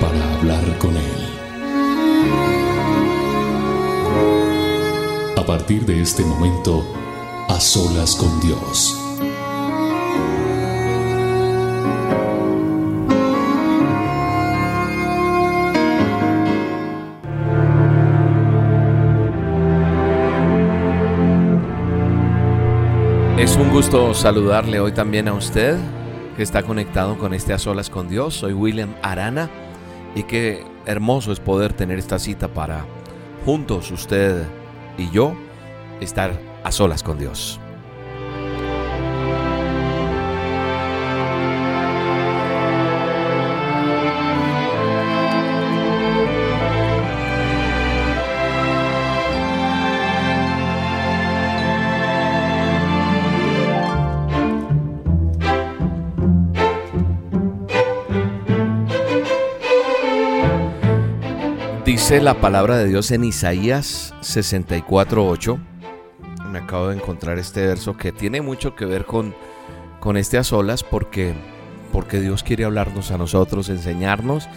para hablar con Él. A partir de este momento, a solas con Dios. Es un gusto saludarle hoy también a usted que está conectado con este A Solas con Dios. Soy William Arana y qué hermoso es poder tener esta cita para juntos usted y yo estar a solas con Dios. La palabra de Dios en Isaías 64:8. Me acabo de encontrar este verso que tiene mucho que ver con, con este a solas porque, porque Dios quiere hablarnos a nosotros, enseñarnos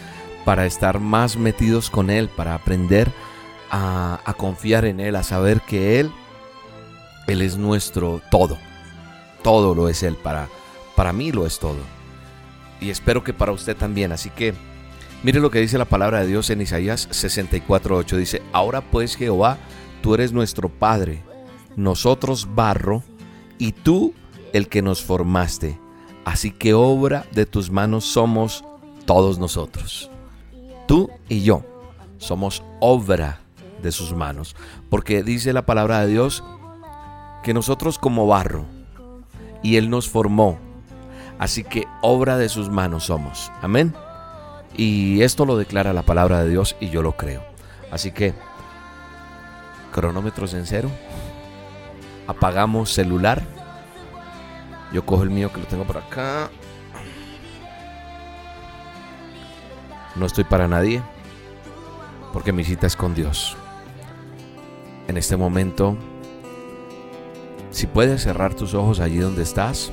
para estar más metidos con Él, para aprender a, a confiar en Él, a saber que Él, Él es nuestro todo. Todo lo es Él, para, para mí lo es todo. Y espero que para usted también. Así que Mire lo que dice la palabra de Dios en Isaías 64:8. Dice, ahora pues Jehová, tú eres nuestro Padre, nosotros barro, y tú el que nos formaste. Así que obra de tus manos somos todos nosotros. Tú y yo somos obra de sus manos. Porque dice la palabra de Dios que nosotros como barro, y Él nos formó. Así que obra de sus manos somos. Amén. Y esto lo declara la palabra de Dios y yo lo creo. Así que, cronómetros en cero. Apagamos celular. Yo cojo el mío que lo tengo por acá. No estoy para nadie. Porque mi cita es con Dios. En este momento, si puedes cerrar tus ojos allí donde estás,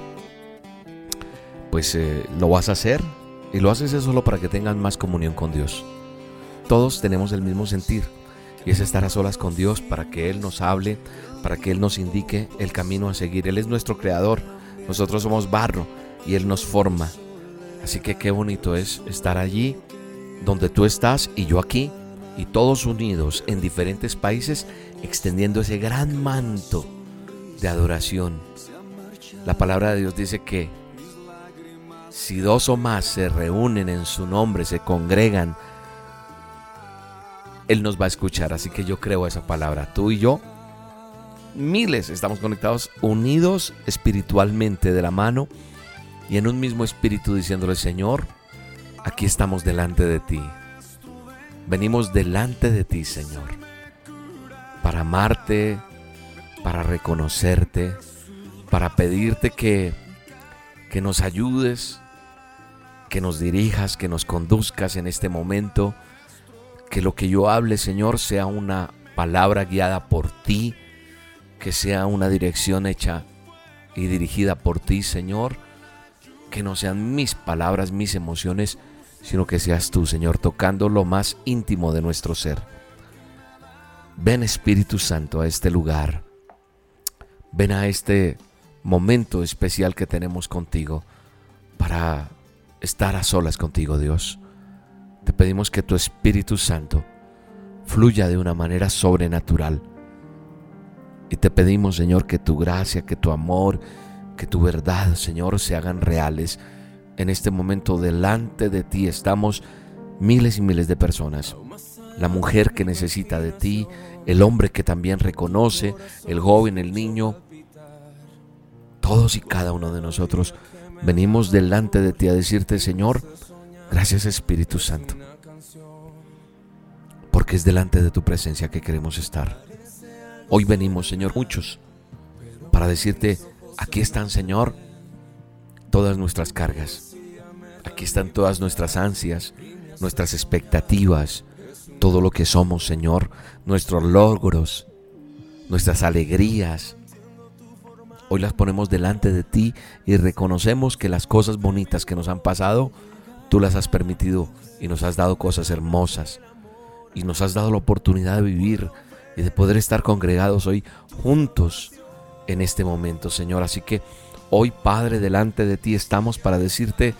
pues eh, lo vas a hacer y lo haces solo para que tengan más comunión con Dios. Todos tenemos el mismo sentir y es estar a solas con Dios para que Él nos hable, para que Él nos indique el camino a seguir. Él es nuestro creador, nosotros somos barro y Él nos forma. Así que qué bonito es estar allí donde tú estás y yo aquí y todos unidos en diferentes países extendiendo ese gran manto de adoración. La palabra de Dios dice que si dos o más se reúnen en su nombre, se congregan, Él nos va a escuchar. Así que yo creo esa palabra. Tú y yo, miles, estamos conectados, unidos espiritualmente de la mano y en un mismo espíritu diciéndole, Señor, aquí estamos delante de ti. Venimos delante de ti, Señor, para amarte, para reconocerte, para pedirte que, que nos ayudes, que nos dirijas, que nos conduzcas en este momento, que lo que yo hable, Señor, sea una palabra guiada por ti, que sea una dirección hecha y dirigida por ti, Señor, que no sean mis palabras, mis emociones, sino que seas tú, Señor, tocando lo más íntimo de nuestro ser. Ven Espíritu Santo a este lugar. Ven a este momento especial que tenemos contigo para estar a solas contigo, Dios. Te pedimos que tu Espíritu Santo fluya de una manera sobrenatural. Y te pedimos, Señor, que tu gracia, que tu amor, que tu verdad, Señor, se hagan reales. En este momento delante de ti estamos miles y miles de personas. La mujer que necesita de ti, el hombre que también reconoce, el joven, el niño, todos y cada uno de nosotros venimos delante de ti a decirte, Señor, gracias Espíritu Santo. porque es delante de tu presencia que queremos estar. Hoy venimos, Señor, muchos, para decirte, aquí están, Señor, todas nuestras cargas. Aquí están todas nuestras ansias, nuestras expectativas, todo lo que somos, Señor, nuestros logros, nuestras alegrías. Hoy las ponemos delante de ti y reconocemos que las cosas bonitas que nos han pasado, tú las has permitido y nos has dado cosas hermosas y nos has dado la oportunidad de vivir y de poder estar congregados hoy juntos en este momento, Señor. Así que hoy, Padre, delante de ti estamos para decirte,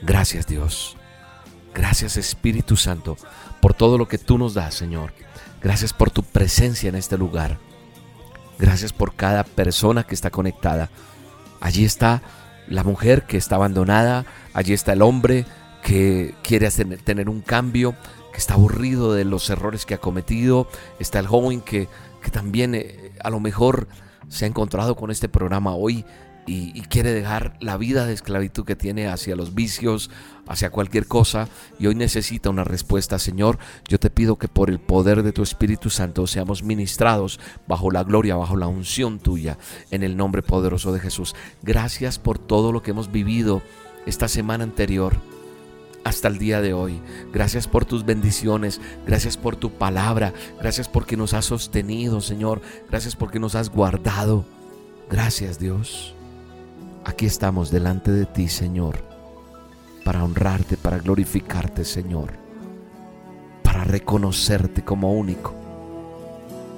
gracias Dios. Gracias Espíritu Santo por todo lo que tú nos das, Señor. Gracias por tu presencia en este lugar. Gracias por cada persona que está conectada. Allí está la mujer que está abandonada. Allí está el hombre que quiere tener un cambio, que está aburrido de los errores que ha cometido. Está el joven que, que también eh, a lo mejor se ha encontrado con este programa hoy y, quiere dejar la vida de esclavitud que tiene hacia los vicios, hacia cualquier cosa, y hoy necesita una respuesta, Señor, yo te pido que por el poder de tu Espíritu Santo seamos ministrados bajo la gloria, bajo la unción tuya, en el nombre poderoso de Jesús. Gracias por todo lo que hemos vivido esta semana anterior hasta el día de hoy. Gracias por tus bendiciones, gracias por tu palabra, gracias porque nos has sostenido, Señor, gracias porque nos has guardado. Gracias, Dios. Aquí estamos delante de ti, Señor, para honrarte, para glorificarte, Señor, para reconocerte como único,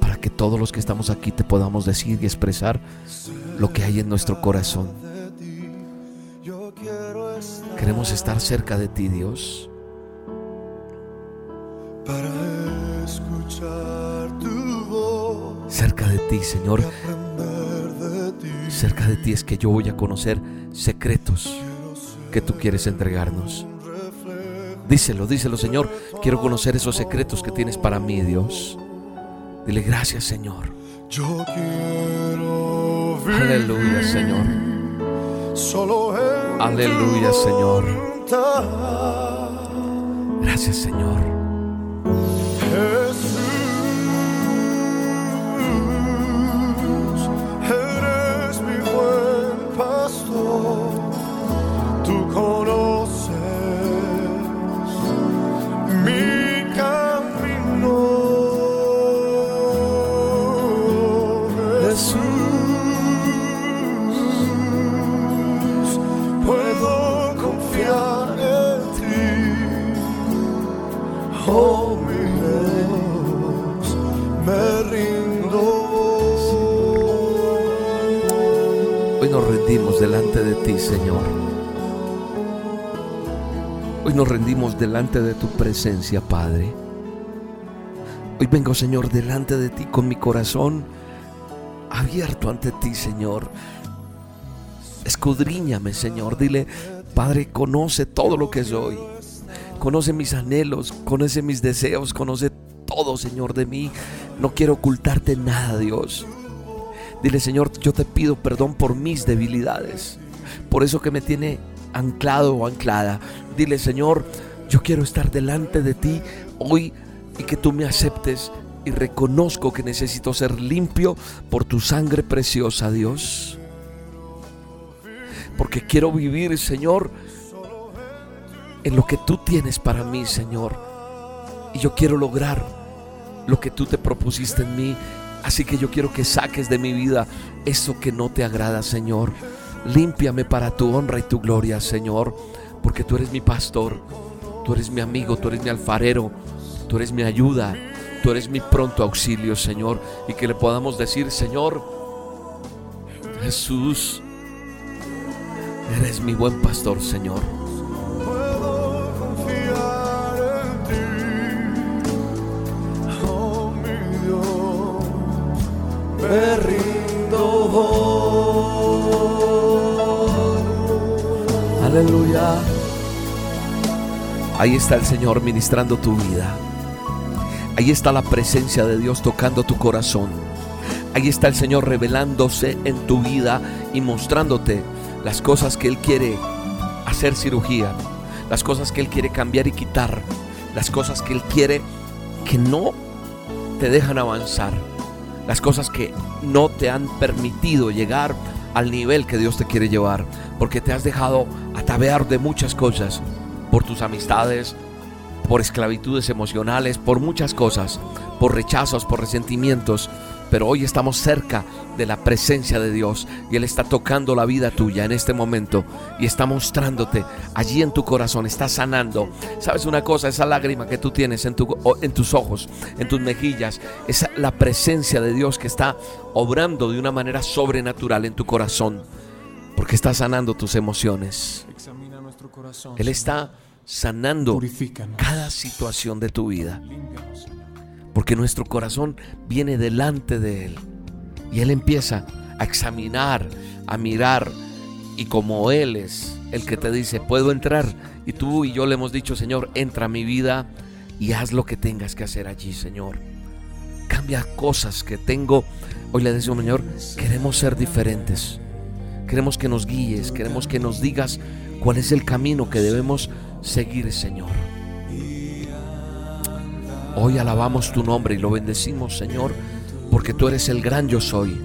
para que todos los que estamos aquí te podamos decir y expresar lo que hay en nuestro corazón. Queremos estar cerca de ti, Dios. Para escuchar tu voz. Cerca de ti, Señor cerca de ti es que yo voy a conocer secretos que tú quieres entregarnos. Díselo, díselo, Señor. Quiero conocer esos secretos que tienes para mí, Dios. Dile gracias, Señor. Yo quiero Aleluya, Señor. Aleluya, Señor. Gracias, Señor. Delante de ti, Señor. Hoy nos rendimos delante de tu presencia, Padre. Hoy vengo, Señor, delante de ti con mi corazón abierto ante ti, Señor. Escudriñame, Señor. Dile, Padre, conoce todo lo que soy. Conoce mis anhelos, conoce mis deseos, conoce todo, Señor, de mí. No quiero ocultarte nada, Dios. Dile, Señor, yo te pido perdón por mis debilidades, por eso que me tiene anclado o anclada. Dile, Señor, yo quiero estar delante de ti hoy y que tú me aceptes y reconozco que necesito ser limpio por tu sangre preciosa, Dios. Porque quiero vivir, Señor, en lo que tú tienes para mí, Señor. Y yo quiero lograr lo que tú te propusiste en mí Así que yo quiero que saques de mi vida eso que no te agrada, Señor. Límpiame para tu honra y tu gloria, Señor, porque tú eres mi pastor, tú eres mi amigo, tú eres mi alfarero, tú eres mi ayuda, tú eres mi pronto auxilio, Señor, y que le podamos decir, Señor, Jesús, eres mi buen pastor, Señor. Me rindo Aleluya. Ahí está el Señor ministrando tu vida. Ahí está la presencia de Dios tocando tu corazón. Ahí está el Señor revelándose en tu vida y mostrándote las cosas que Él quiere hacer cirugía, las cosas que Él quiere cambiar y quitar, las cosas que Él quiere que no te dejan avanzar, las cosas que no te han permitido llegar al nivel que Dios te quiere llevar, porque te has dejado atavear de muchas cosas, por tus amistades, por esclavitudes emocionales, por muchas cosas, por rechazos, por resentimientos, pero hoy estamos cerca de la presencia de Dios y Él está tocando la vida tuya en este momento y está mostrándote allí en tu corazón, está sanando. ¿Sabes una cosa? Esa lágrima que tú tienes en, tu, en tus ojos, en tus mejillas, es la presencia de Dios que está obrando de una manera sobrenatural en tu corazón porque está sanando tus emociones. Él está sanando cada situación de tu vida. Porque nuestro corazón viene delante de Él. Y Él empieza a examinar, a mirar. Y como Él es el que te dice, puedo entrar. Y tú y yo le hemos dicho, Señor, entra a mi vida y haz lo que tengas que hacer allí, Señor. Cambia cosas que tengo. Hoy le decimos, Señor, queremos ser diferentes. Queremos que nos guíes, queremos que nos digas cuál es el camino que debemos seguir, Señor. Hoy alabamos tu nombre y lo bendecimos, Señor, porque tú eres el gran yo soy,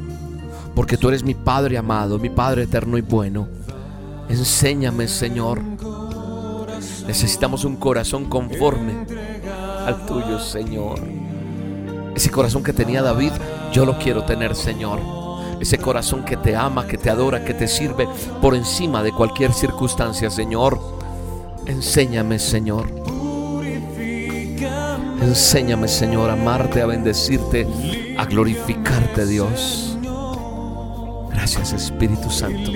porque tú eres mi Padre amado, mi Padre eterno y bueno. Enséñame, Señor. Necesitamos un corazón conforme al tuyo, Señor. Ese corazón que tenía David, yo lo quiero tener, Señor. Ese corazón que te ama, que te adora, que te sirve por encima de cualquier circunstancia, Señor. Enséñame, Señor. Enséñame, Señor, a amarte, a bendecirte, a glorificarte, Dios. Gracias, Espíritu Santo.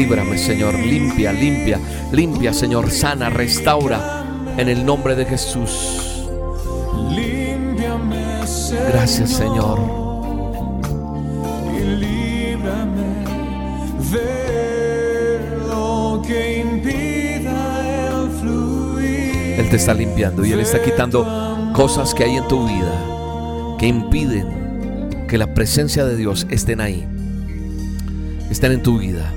Líbrame, Señor, limpia, limpia, limpia, Señor, sana, restaura en el nombre de Jesús. Gracias, Señor. Él te está limpiando y Él está quitando cosas que hay en tu vida que impiden que la presencia de Dios estén ahí, estén en tu vida.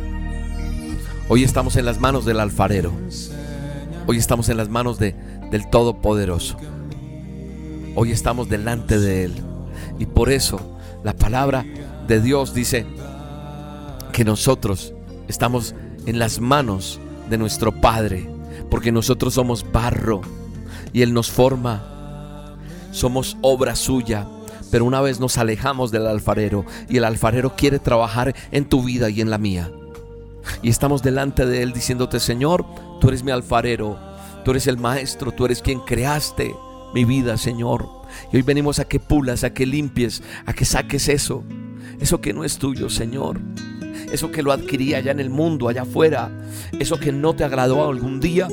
Hoy estamos en las manos del alfarero. Hoy estamos en las manos de, del Todopoderoso. Hoy estamos delante de Él. Y por eso la palabra de Dios dice que nosotros estamos en las manos de nuestro Padre porque nosotros somos barro y Él nos forma. Somos obra suya. Pero una vez nos alejamos del alfarero y el alfarero quiere trabajar en tu vida y en la mía. Y estamos delante de Él diciéndote, Señor, tú eres mi alfarero, tú eres el maestro, tú eres quien creaste mi vida, Señor. Y hoy venimos a que pulas, a que limpies, a que saques eso, eso que no es tuyo, Señor eso que lo adquirí allá en el mundo, allá afuera, eso que no te agradó algún día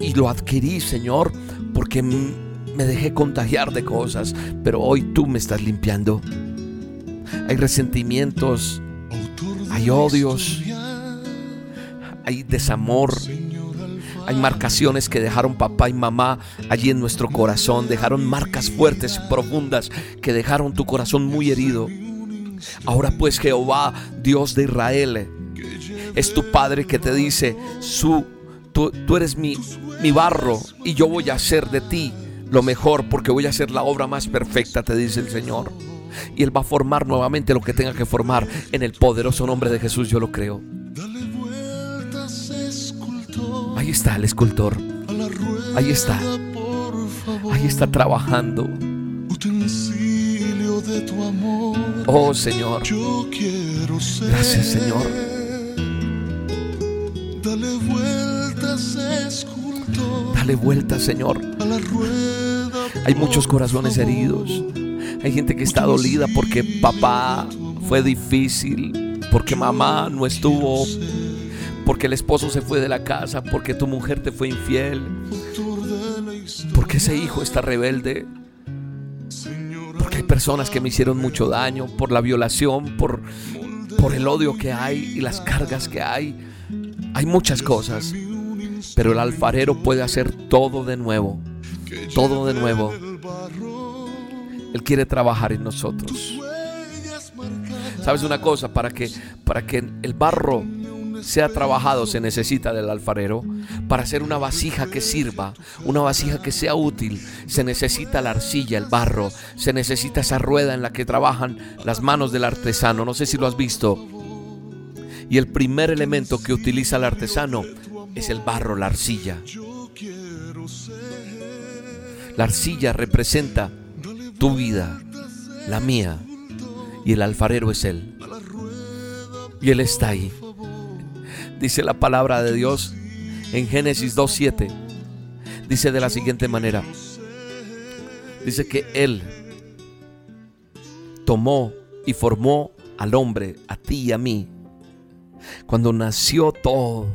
y lo adquirí, Señor, porque me dejé contagiar de cosas, pero hoy tú me estás limpiando. Hay resentimientos, hay odios, hay desamor, hay marcaciones que dejaron papá y mamá allí en nuestro corazón, dejaron marcas fuertes y profundas que dejaron tu corazón muy herido. Ahora pues Jehová, Dios de Israel, es tu Padre que te dice, su, tú, eres mi, mi barro y yo voy a hacer de ti lo mejor porque voy a hacer la obra más perfecta, te dice el Señor. Y Él va a formar nuevamente lo que tenga que formar en el poderoso nombre de Jesús, yo lo creo. Ahí está el escultor. Ahí está. Ahí está trabajando Oh Señor. Gracias Señor. Dale vueltas, escultor. Dale vueltas, Señor. A la rueda, Hay muchos corazones heridos. Hay gente que está dolida porque papá fue difícil, porque mamá no estuvo, porque el esposo se fue de la casa, porque tu mujer te fue infiel, porque ese hijo está rebelde personas que me hicieron mucho daño por la violación, por, por el odio que hay y las cargas que hay. Hay muchas cosas, pero el alfarero puede hacer todo de nuevo, todo de nuevo. Él quiere trabajar en nosotros. ¿Sabes una cosa? Para que, para que el barro sea trabajado se necesita del alfarero. Para hacer una vasija que sirva, una vasija que sea útil, se necesita la arcilla, el barro, se necesita esa rueda en la que trabajan las manos del artesano. No sé si lo has visto. Y el primer elemento que utiliza el artesano es el barro, la arcilla. La arcilla representa tu vida, la mía, y el alfarero es Él. Y Él está ahí. Dice la palabra de Dios en Génesis 2.7. Dice de la siguiente manera. Dice que Él tomó y formó al hombre, a ti y a mí. Cuando nació todo.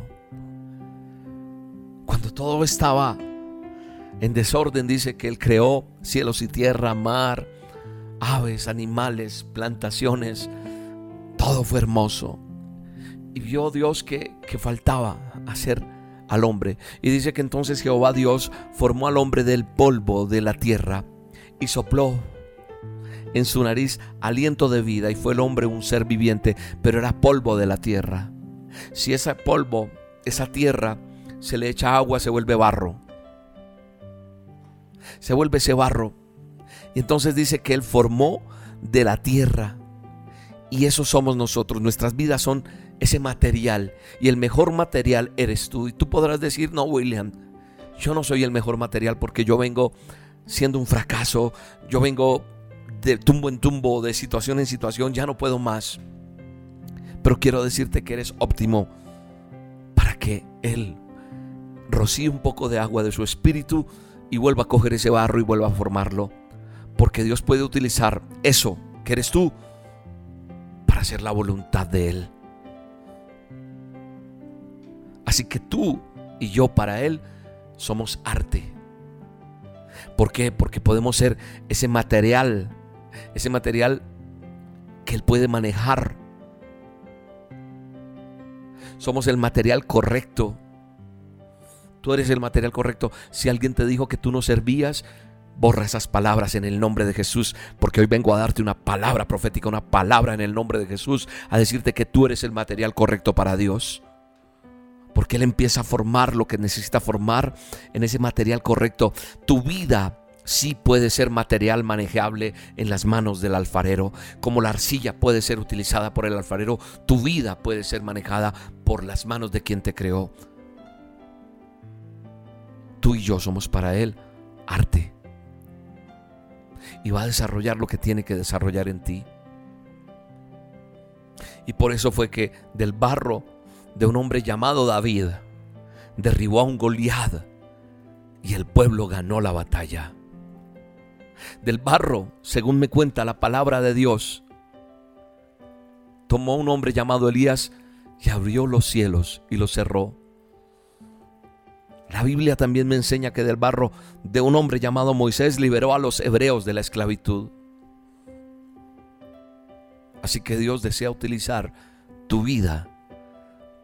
Cuando todo estaba en desorden, dice que Él creó cielos y tierra, mar, aves, animales, plantaciones. Todo fue hermoso. Y vio Dios que, que faltaba hacer al hombre. Y dice que entonces Jehová Dios formó al hombre del polvo de la tierra y sopló en su nariz aliento de vida y fue el hombre un ser viviente, pero era polvo de la tierra. Si ese polvo, esa tierra, se le echa agua, se vuelve barro. Se vuelve ese barro. Y entonces dice que Él formó de la tierra. Y eso somos nosotros. Nuestras vidas son ese material. Y el mejor material eres tú. Y tú podrás decir, no, William, yo no soy el mejor material porque yo vengo siendo un fracaso. Yo vengo de tumbo en tumbo, de situación en situación. Ya no puedo más. Pero quiero decirte que eres óptimo para que Él rocíe un poco de agua de su espíritu y vuelva a coger ese barro y vuelva a formarlo. Porque Dios puede utilizar eso que eres tú para hacer la voluntad de Él. Así que tú y yo para Él somos arte. ¿Por qué? Porque podemos ser ese material, ese material que Él puede manejar. Somos el material correcto. Tú eres el material correcto. Si alguien te dijo que tú no servías, borra esas palabras en el nombre de Jesús, porque hoy vengo a darte una palabra profética, una palabra en el nombre de Jesús, a decirte que tú eres el material correcto para Dios porque Él empieza a formar lo que necesita formar en ese material correcto. Tu vida sí puede ser material manejable en las manos del alfarero, como la arcilla puede ser utilizada por el alfarero, tu vida puede ser manejada por las manos de quien te creó. Tú y yo somos para Él arte. Y va a desarrollar lo que tiene que desarrollar en ti. Y por eso fue que del barro de un hombre llamado David derribó a un Goliat y el pueblo ganó la batalla. Del barro, según me cuenta la palabra de Dios, tomó un hombre llamado Elías y abrió los cielos y los cerró. La Biblia también me enseña que del barro de un hombre llamado Moisés liberó a los hebreos de la esclavitud. Así que Dios desea utilizar tu vida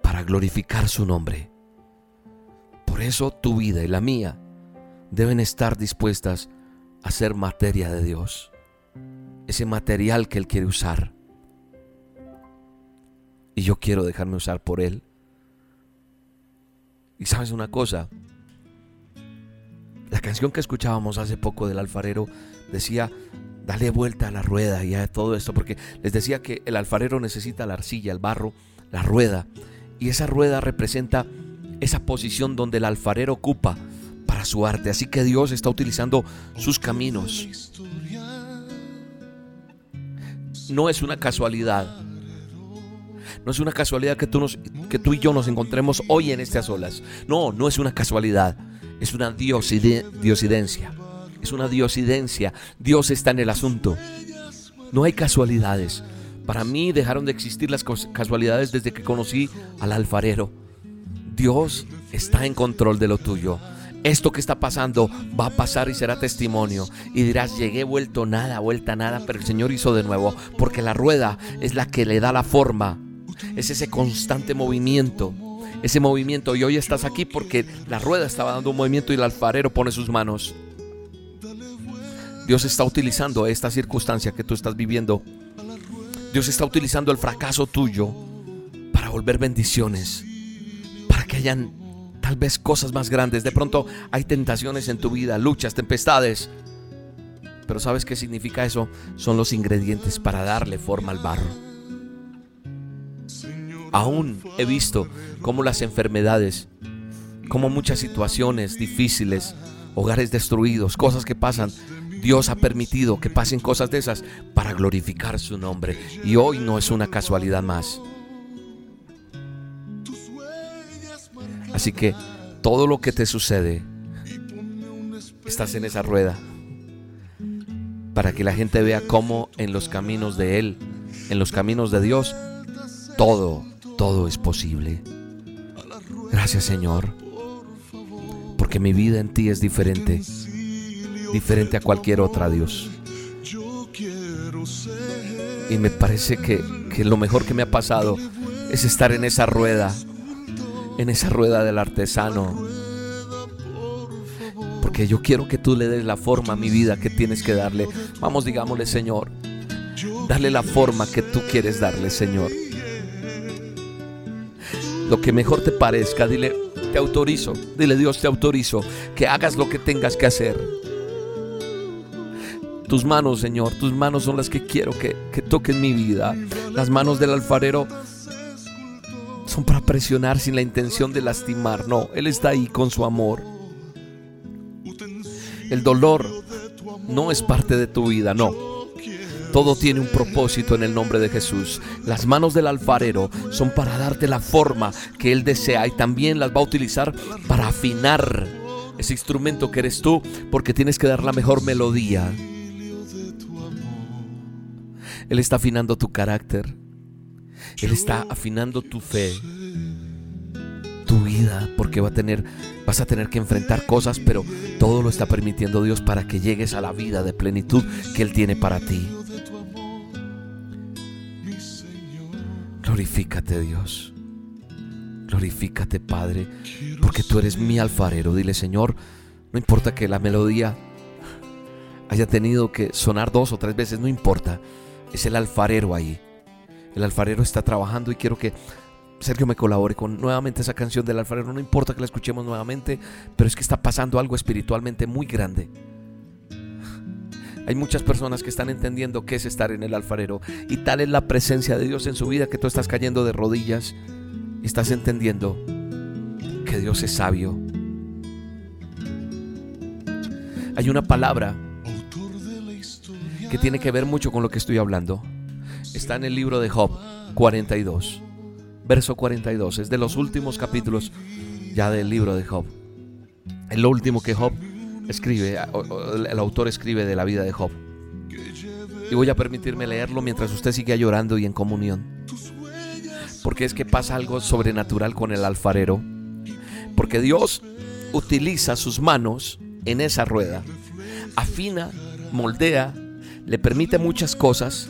para glorificar su nombre. Por eso tu vida y la mía deben estar dispuestas a ser materia de Dios. Ese material que Él quiere usar. Y yo quiero dejarme usar por Él. Y sabes una cosa, la canción que escuchábamos hace poco del alfarero decía, dale vuelta a la rueda y a todo esto, porque les decía que el alfarero necesita la arcilla, el barro, la rueda, y esa rueda representa esa posición donde el alfarero ocupa para su arte. Así que Dios está utilizando sus caminos. No es una casualidad. No es una casualidad que tú, nos, y yo nos encontremos hoy en estas olas. No, no es una casualidad. Es una diosidencia. Es una diosidencia. Dios está en el asunto. No hay casualidades. Para mí dejaron de existir las casualidades desde que conocí al alfarero. Dios está en control de lo tuyo. Esto que está pasando va a pasar y será testimonio. Y dirás, llegué vuelto nada, vuelta nada, pero el Señor hizo de nuevo. Porque la rueda es la que le da la forma. Es ese constante movimiento. Ese movimiento. Y hoy estás aquí porque la rueda estaba dando un movimiento y el alfarero pone sus manos. Dios está utilizando esta circunstancia que tú estás viviendo Dios está utilizando el fracaso tuyo para volver bendiciones, para que hayan tal vez cosas más grandes. De pronto hay tentaciones en tu vida, luchas, tempestades. Pero ¿sabes qué significa eso? Son los ingredientes para darle forma al barro. Aún he visto cómo las enfermedades, cómo muchas situaciones difíciles, hogares destruidos, cosas que pasan, Dios ha permitido que pasen cosas de esas para glorificar su nombre. Y hoy no es una casualidad más. Así que todo lo que te sucede, estás en esa rueda. Para que la gente vea cómo en los caminos de Él, en los caminos de Dios, todo, todo es posible. Gracias Señor. Porque mi vida en ti es diferente diferente a cualquier otra, Dios. Y me parece que, que lo mejor que me ha pasado es estar en esa rueda, en esa rueda del artesano. Porque yo quiero que tú le des la forma a mi vida que tienes que darle. Vamos, digámosle, Señor. Dale la forma que tú quieres darle, Señor. Lo que mejor te parezca, dile, te autorizo. Dile, Dios, te autorizo que hagas lo que tengas que hacer. Tus manos, Señor, tus manos son las que quiero que, que toquen mi vida. Las manos del alfarero son para presionar sin la intención de lastimar. No, Él está ahí con su amor. El dolor no es parte de tu vida, no. Todo tiene un propósito en el nombre de Jesús. Las manos del alfarero son para darte la forma que Él desea y también las va a utilizar para afinar ese instrumento que eres tú porque tienes que dar la mejor melodía. Él está afinando tu carácter. Él está afinando tu fe, tu vida, porque va a tener, vas a tener que enfrentar cosas, pero todo lo está permitiendo Dios para que llegues a la vida de plenitud que Él tiene para ti. Glorifícate Dios. Glorifícate Padre, porque tú eres mi alfarero. Dile Señor, no importa que la melodía haya tenido que sonar dos o tres veces, no importa es el alfarero ahí. El alfarero está trabajando y quiero que Sergio me colabore con nuevamente esa canción del alfarero. No importa que la escuchemos nuevamente, pero es que está pasando algo espiritualmente muy grande. Hay muchas personas que están entendiendo qué es estar en el alfarero y tal es la presencia de Dios en su vida que tú estás cayendo de rodillas y estás entendiendo que Dios es sabio. Hay una palabra que tiene que ver mucho con lo que estoy hablando. Está en el libro de Job 42, verso 42. Es de los últimos capítulos ya del libro de Job. Es lo último que Job escribe, el autor escribe de la vida de Job. Y voy a permitirme leerlo mientras usted sigue llorando y en comunión. Porque es que pasa algo sobrenatural con el alfarero. Porque Dios utiliza sus manos en esa rueda. Afina, moldea le permite muchas cosas,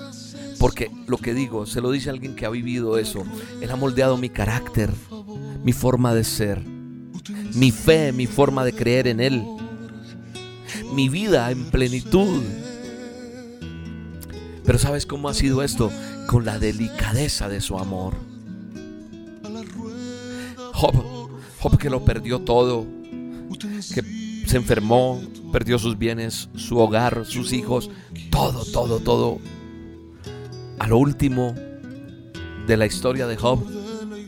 porque lo que digo, se lo dice alguien que ha vivido eso. Él ha moldeado mi carácter, mi forma de ser, mi fe, mi forma de creer en Él, mi vida en plenitud. Pero ¿sabes cómo ha sido esto? Con la delicadeza de su amor. Job, Job que lo perdió todo, que se enfermó, perdió sus bienes, su hogar, sus hijos, todo, todo, todo. A lo último de la historia de Job,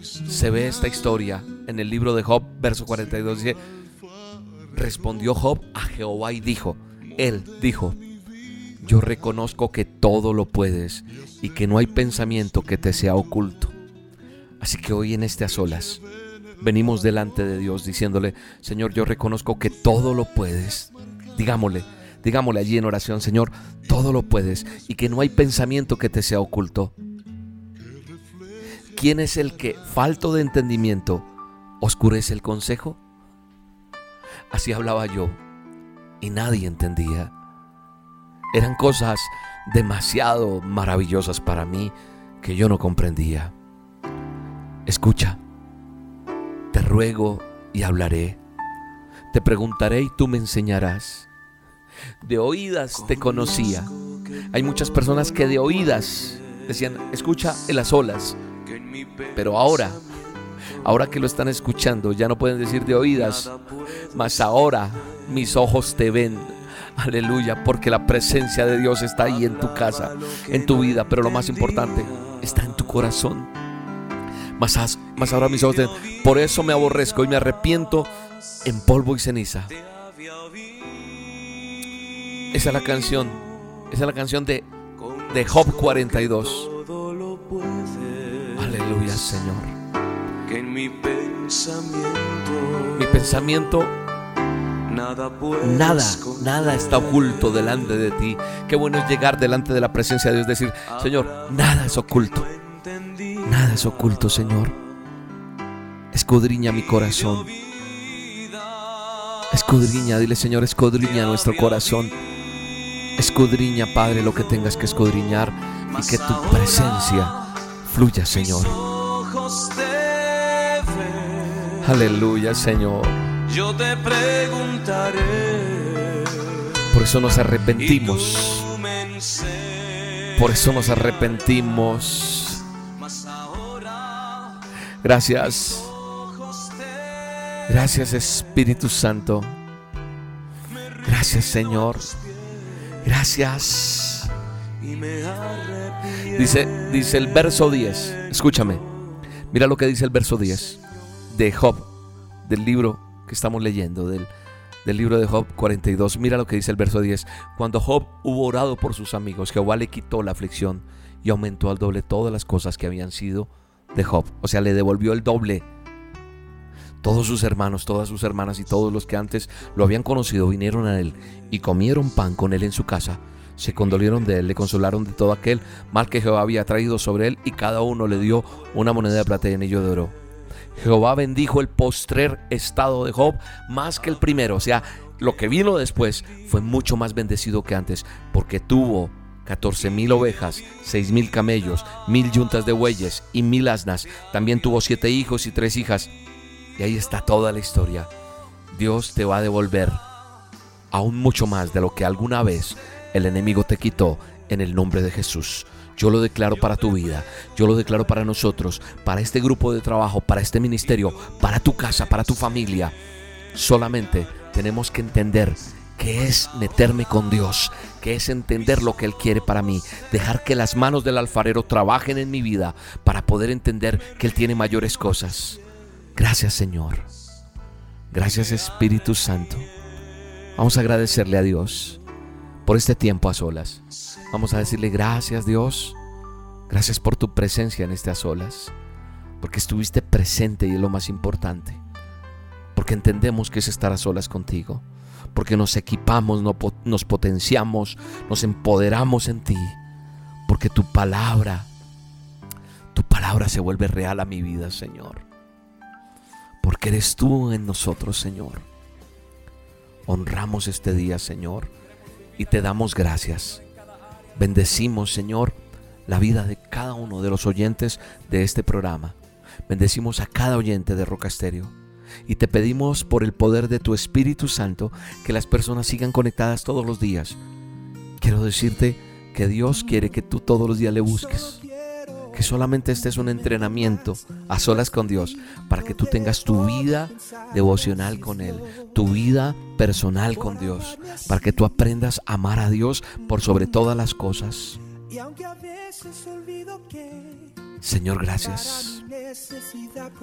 se ve esta historia en el libro de Job, verso 42. Dice, respondió Job a Jehová y dijo, él dijo, yo reconozco que todo lo puedes y que no hay pensamiento que te sea oculto. Así que hoy en este a solas venimos delante de Dios diciéndole, Señor, yo reconozco que todo lo puedes. Digámosle, digámosle allí en oración, Señor, todo lo puedes y que no hay pensamiento que te sea oculto. ¿Quién es el que, falto de entendimiento, oscurece el consejo? Así hablaba yo y nadie entendía. Eran cosas demasiado maravillosas para mí que yo no comprendía. Escucha, te ruego y hablaré. Te preguntaré y tú me enseñarás. De oídas te conocía. Hay muchas personas que de oídas decían, escucha en las olas. Pero ahora, ahora que lo están escuchando, ya no pueden decir de oídas, mas ahora mis ojos te ven. Aleluya, porque la presencia de Dios está ahí en tu casa, en tu vida, pero lo más importante, está en tu corazón. Mas, mas ahora mis ojos te ven. Por eso me aborrezco y me arrepiento en polvo y ceniza. Esa es la canción. Esa es la canción de, de Job 42. Aleluya, Señor. Que en mi pensamiento Mi pensamiento, nada nada, nada está oculto delante de ti. Qué bueno es llegar delante de la presencia de Dios, decir, Señor, nada es oculto. Nada es oculto, Señor. Escudriña mi corazón. Escudriña, dile Señor, escudriña nuestro corazón. Escudriña, Padre, lo que tengas que escudriñar y que tu presencia fluya, Señor. Aleluya, Señor. Yo te preguntaré. Por eso nos arrepentimos. Por eso nos arrepentimos. Gracias. Gracias Espíritu Santo. Gracias Señor. Gracias. Dice, dice el verso 10. Escúchame. Mira lo que dice el verso 10 de Job, del libro que estamos leyendo, del, del libro de Job 42. Mira lo que dice el verso 10. Cuando Job hubo orado por sus amigos, Jehová le quitó la aflicción y aumentó al doble todas las cosas que habían sido de Job. O sea, le devolvió el doble. Todos sus hermanos, todas sus hermanas y todos los que antes lo habían conocido vinieron a él y comieron pan con él en su casa. Se condolieron de él, le consolaron de todo aquel mal que Jehová había traído sobre él y cada uno le dio una moneda de plata y anillo de oro. Jehová bendijo el postrer estado de Job más que el primero. O sea, lo que vino después fue mucho más bendecido que antes, porque tuvo 14 mil ovejas, 6 mil camellos, mil yuntas de bueyes y mil asnas. También tuvo siete hijos y tres hijas. Y ahí está toda la historia. Dios te va a devolver aún mucho más de lo que alguna vez el enemigo te quitó en el nombre de Jesús. Yo lo declaro para tu vida, yo lo declaro para nosotros, para este grupo de trabajo, para este ministerio, para tu casa, para tu familia. Solamente tenemos que entender que es meterme con Dios, que es entender lo que Él quiere para mí, dejar que las manos del alfarero trabajen en mi vida para poder entender que Él tiene mayores cosas. Gracias Señor. Gracias Espíritu Santo. Vamos a agradecerle a Dios por este tiempo a solas. Vamos a decirle gracias Dios. Gracias por tu presencia en a solas. Porque estuviste presente y es lo más importante. Porque entendemos que es estar a solas contigo. Porque nos equipamos, nos potenciamos, nos empoderamos en ti. Porque tu palabra, tu palabra se vuelve real a mi vida, Señor. Porque eres tú en nosotros, Señor. Honramos este día, Señor, y te damos gracias. Bendecimos, Señor, la vida de cada uno de los oyentes de este programa. Bendecimos a cada oyente de Roca Estéreo. Y te pedimos por el poder de tu Espíritu Santo que las personas sigan conectadas todos los días. Quiero decirte que Dios quiere que tú todos los días le busques. Que solamente este es un entrenamiento a solas con Dios para que tú tengas tu vida devocional con Él, tu vida personal con Dios, para que tú aprendas a amar a Dios por sobre todas las cosas. Señor, gracias.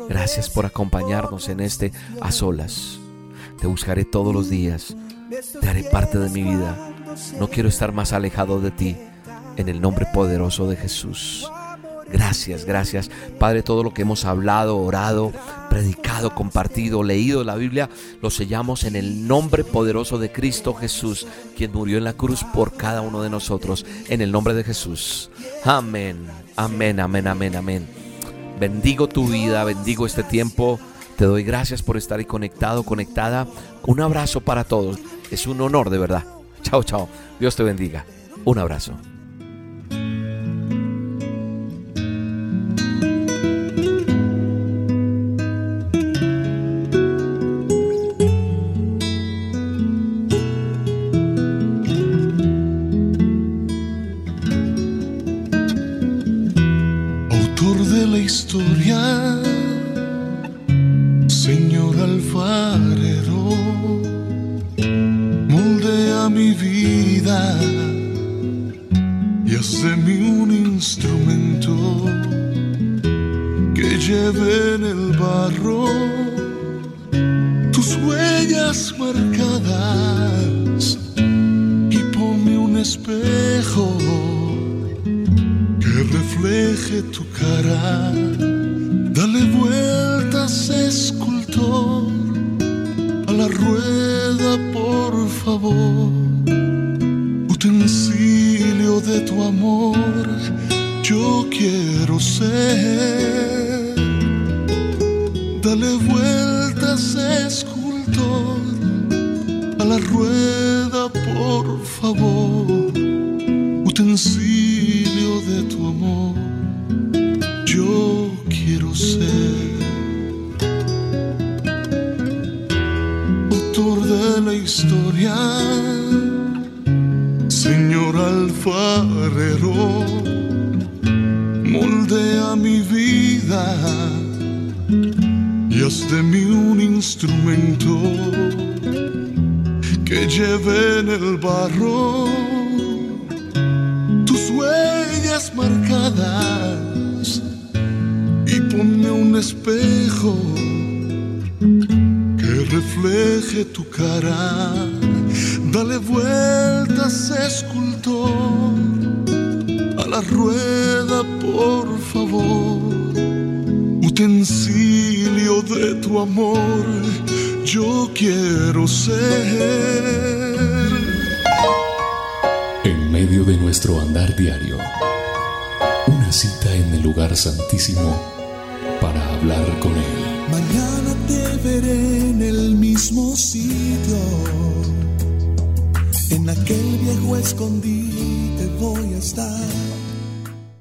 Gracias por acompañarnos en este a solas. Te buscaré todos los días. Te haré parte de mi vida. No quiero estar más alejado de ti. En el nombre poderoso de Jesús. Gracias, gracias. Padre, todo lo que hemos hablado, orado, predicado, compartido, leído la Biblia, lo sellamos en el nombre poderoso de Cristo Jesús, quien murió en la cruz por cada uno de nosotros. En el nombre de Jesús. Amén, amén, amén, amén, amén. Bendigo tu vida, bendigo este tiempo. Te doy gracias por estar ahí conectado, conectada. Un abrazo para todos. Es un honor de verdad. Chao, chao. Dios te bendiga. Un abrazo. Un instrumento que lleve en el barro tus huellas marcadas y ponme un espejo que refleje tu cara. Dale vueltas, escultor, a la rueda, por favor. De tu amor, yo quiero ser. Dale vueltas, escultor, a la rueda, por favor. Utensilio de tu amor, yo quiero ser. Autor de la historia, y haz de mí un instrumento que lleve en el barro tus huellas marcadas y ponme un espejo que refleje tu cara. Dale vueltas, escultor, a la rueda, por favor. Utensilio de tu amor, yo quiero ser. En medio de nuestro andar diario, una cita en el lugar santísimo para hablar con Él. Mañana te veré en el mismo sitio. En aquel viejo escondite voy a estar.